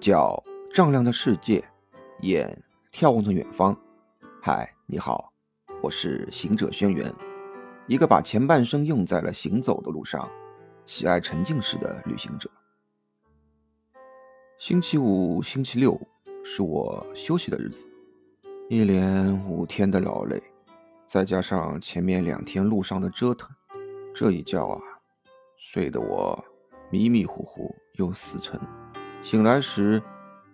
脚丈量着世界，眼眺望着远方。嗨，你好，我是行者轩辕，一个把前半生用在了行走的路上，喜爱沉浸式的旅行者。星期五、星期六是我休息的日子，一连五天的劳累，再加上前面两天路上的折腾，这一觉啊，睡得我迷迷糊糊又死沉。醒来时，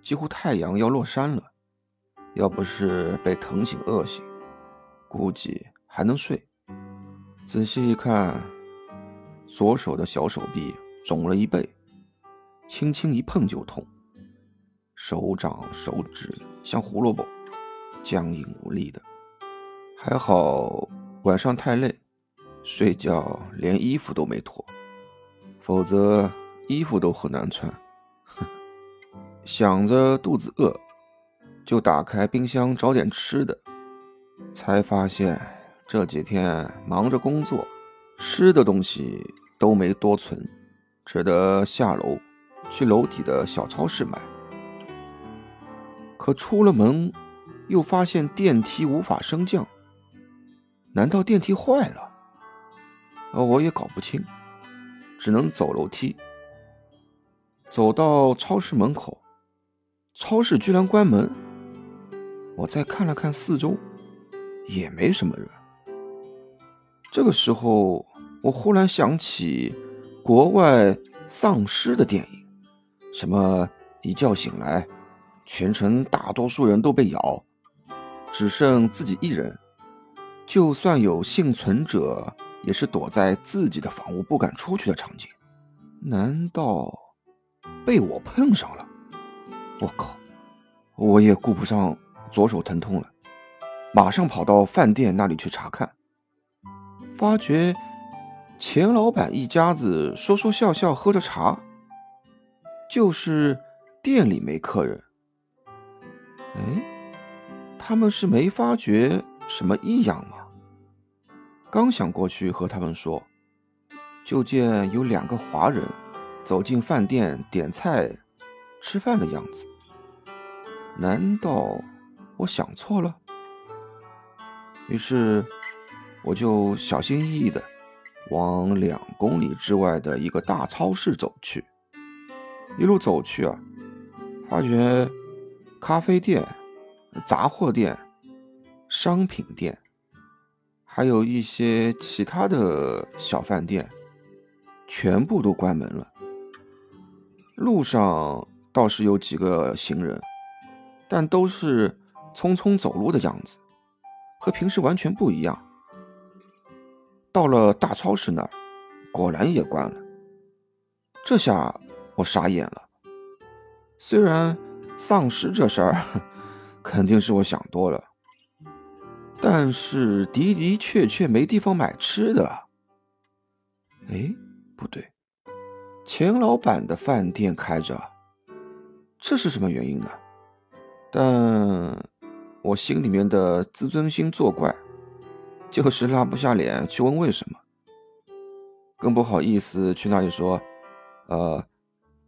几乎太阳要落山了。要不是被疼醒饿醒，估计还能睡。仔细一看，左手的小手臂肿了一倍，轻轻一碰就痛。手掌、手指像胡萝卜，僵硬无力的。还好晚上太累，睡觉连衣服都没脱，否则衣服都很难穿。想着肚子饿，就打开冰箱找点吃的，才发现这几天忙着工作，吃的东西都没多存，只得下楼去楼底的小超市买。可出了门，又发现电梯无法升降，难道电梯坏了？而我也搞不清，只能走楼梯，走到超市门口。超市居然关门，我再看了看四周，也没什么人。这个时候，我忽然想起国外丧尸的电影，什么一觉醒来，全城大多数人都被咬，只剩自己一人，就算有幸存者，也是躲在自己的房屋不敢出去的场景。难道被我碰上了？我靠！我也顾不上左手疼痛了，马上跑到饭店那里去查看。发觉钱老板一家子说说笑笑喝着茶，就是店里没客人。哎，他们是没发觉什么异样吗？刚想过去和他们说，就见有两个华人走进饭店点菜、吃饭的样子。难道我想错了？于是我就小心翼翼的往两公里之外的一个大超市走去。一路走去啊，发觉咖啡店、杂货店、商品店，还有一些其他的小饭店，全部都关门了。路上倒是有几个行人。但都是匆匆走路的样子，和平时完全不一样。到了大超市那儿，果然也关了。这下我傻眼了。虽然丧尸这事儿 肯定是我想多了，但是的的确确没地方买吃的。哎，不对，钱老板的饭店开着，这是什么原因呢？但我心里面的自尊心作怪，就是拉不下脸去问为什么，更不好意思去那里说，呃，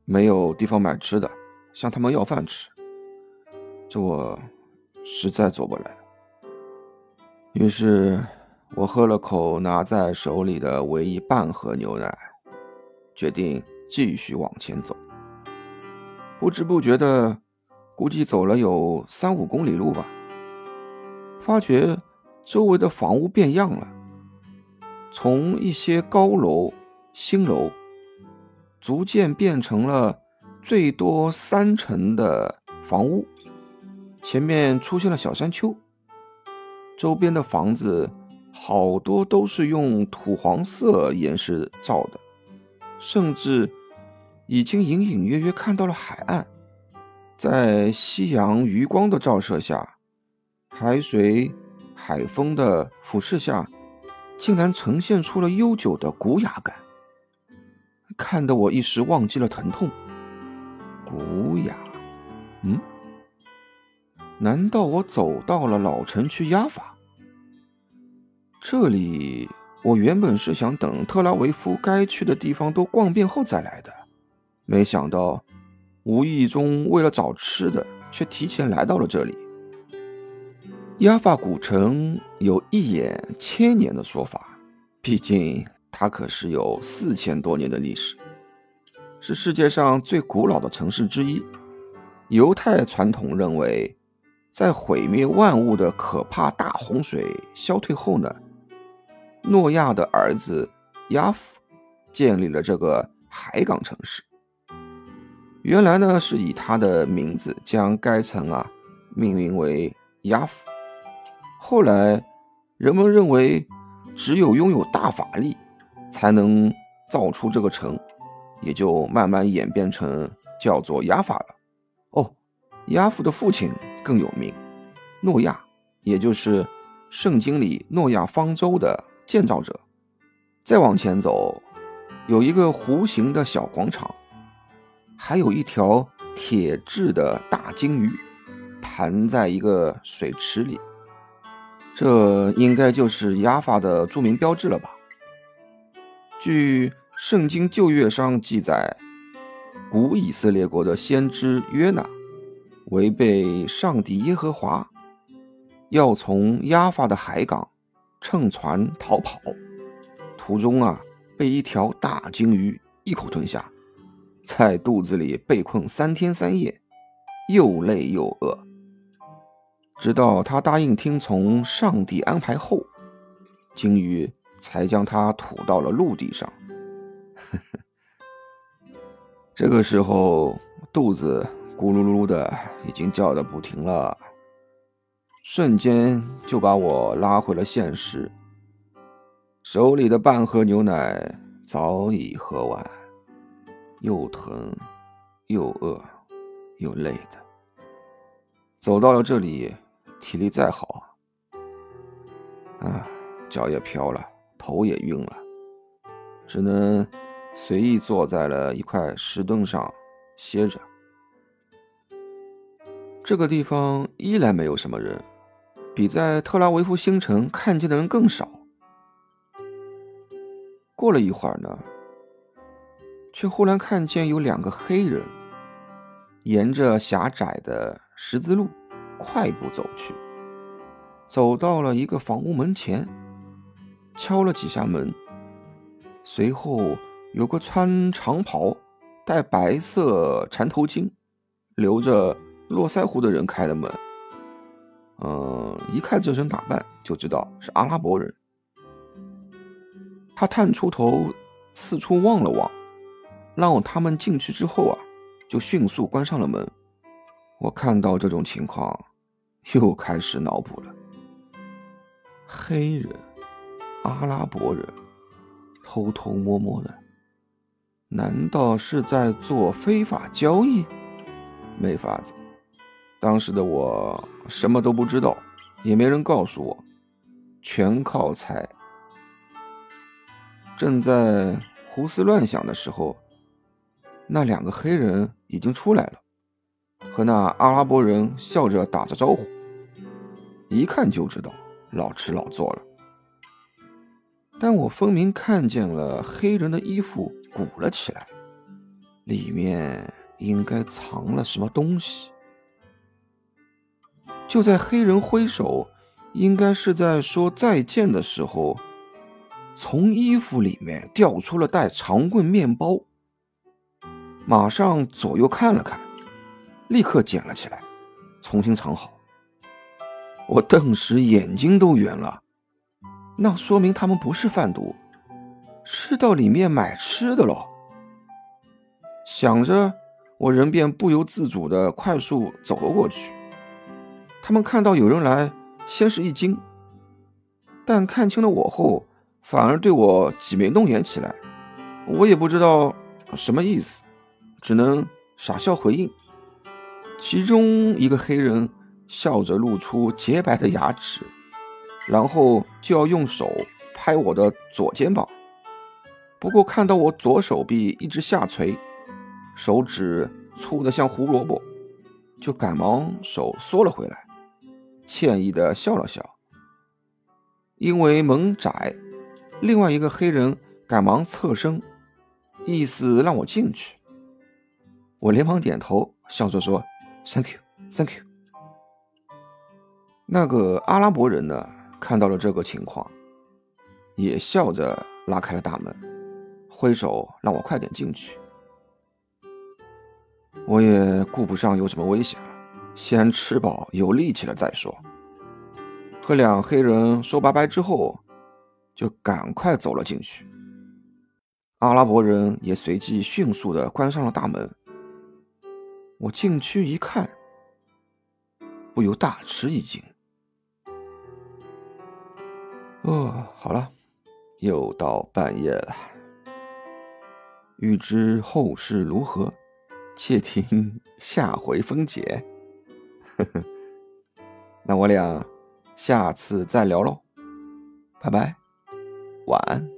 没有地方买吃的，向他们要饭吃，这我实在做不来。于是，我喝了口拿在手里的唯一半盒牛奶，决定继续往前走。不知不觉的。估计走了有三五公里路吧，发觉周围的房屋变样了，从一些高楼、新楼，逐渐变成了最多三层的房屋，前面出现了小山丘，周边的房子好多都是用土黄色岩石造的，甚至已经隐隐约约看到了海岸。在夕阳余光的照射下，海水、海风的俯视下，竟然呈现出了悠久的古雅感，看得我一时忘记了疼痛。古雅，嗯？难道我走到了老城区亚法？这里，我原本是想等特拉维夫该去的地方都逛遍后再来的，没想到。无意中为了找吃的，却提前来到了这里。亚法古城有一眼千年的说法，毕竟它可是有四千多年的历史，是世界上最古老的城市之一。犹太传统认为，在毁灭万物的可怕大洪水消退后呢，诺亚的儿子亚夫建立了这个海港城市。原来呢，是以他的名字将该城啊命名为亚夫。后来，人们认为只有拥有大法力，才能造出这个城，也就慢慢演变成叫做亚法了。哦，亚夫的父亲更有名，诺亚，也就是圣经里诺亚方舟的建造者。再往前走，有一个弧形的小广场，还有一条铁制的大鲸鱼，盘在一个水池里。这应该就是亚法的著名标志了吧？据《圣经旧约》上记载，古以色列国的先知约拿违背上帝耶和华，要从亚法的海港乘船逃跑，途中啊被一条大鲸鱼一口吞下，在肚子里被困三天三夜，又累又饿。直到他答应听从上帝安排后，鲸鱼才将他吐到了陆地上。这个时候，肚子咕噜噜的已经叫的不停了，瞬间就把我拉回了现实。手里的半盒牛奶早已喝完，又疼又饿又累的，走到了这里。体力再好，啊，脚也飘了，头也晕了，只能随意坐在了一块石墩上歇着。这个地方依然没有什么人，比在特拉维夫星城看见的人更少。过了一会儿呢，却忽然看见有两个黑人沿着狭窄的十字路。快步走去，走到了一个房屋门前，敲了几下门。随后，有个穿长袍、戴白色缠头巾、留着络腮胡的人开了门。嗯，一看这身打扮，就知道是阿拉伯人。他探出头，四处望了望，让他们进去之后啊，就迅速关上了门。我看到这种情况，又开始脑补了。黑人、阿拉伯人偷偷摸摸的，难道是在做非法交易？没法子，当时的我什么都不知道，也没人告诉我，全靠猜。正在胡思乱想的时候，那两个黑人已经出来了。和那阿拉伯人笑着打着招呼，一看就知道老吃老做了。但我分明看见了黑人的衣服鼓了起来，里面应该藏了什么东西。就在黑人挥手，应该是在说再见的时候，从衣服里面掉出了袋长棍面包，马上左右看了看。立刻捡了起来，重新藏好。我顿时眼睛都圆了，那说明他们不是贩毒，是到里面买吃的喽。想着，我人便不由自主的快速走了过去。他们看到有人来，先是一惊，但看清了我后，反而对我挤眉弄眼起来。我也不知道什么意思，只能傻笑回应。其中一个黑人笑着露出洁白的牙齿，然后就要用手拍我的左肩膀。不过看到我左手臂一直下垂，手指粗的像胡萝卜，就赶忙手缩了回来，歉意的笑了笑。因为门窄，另外一个黑人赶忙侧身，意思让我进去。我连忙点头，笑着说：“Thank you, thank you。”那个阿拉伯人呢，看到了这个情况，也笑着拉开了大门，挥手让我快点进去。我也顾不上有什么危险了，先吃饱有力气了再说。和两黑人说拜拜之后，就赶快走了进去。阿拉伯人也随即迅速的关上了大门。我进去一看，不由大吃一惊。哦，好了，又到半夜了。欲知后事如何，且听 下回分解。呵呵，那我俩下次再聊喽，拜拜，晚安。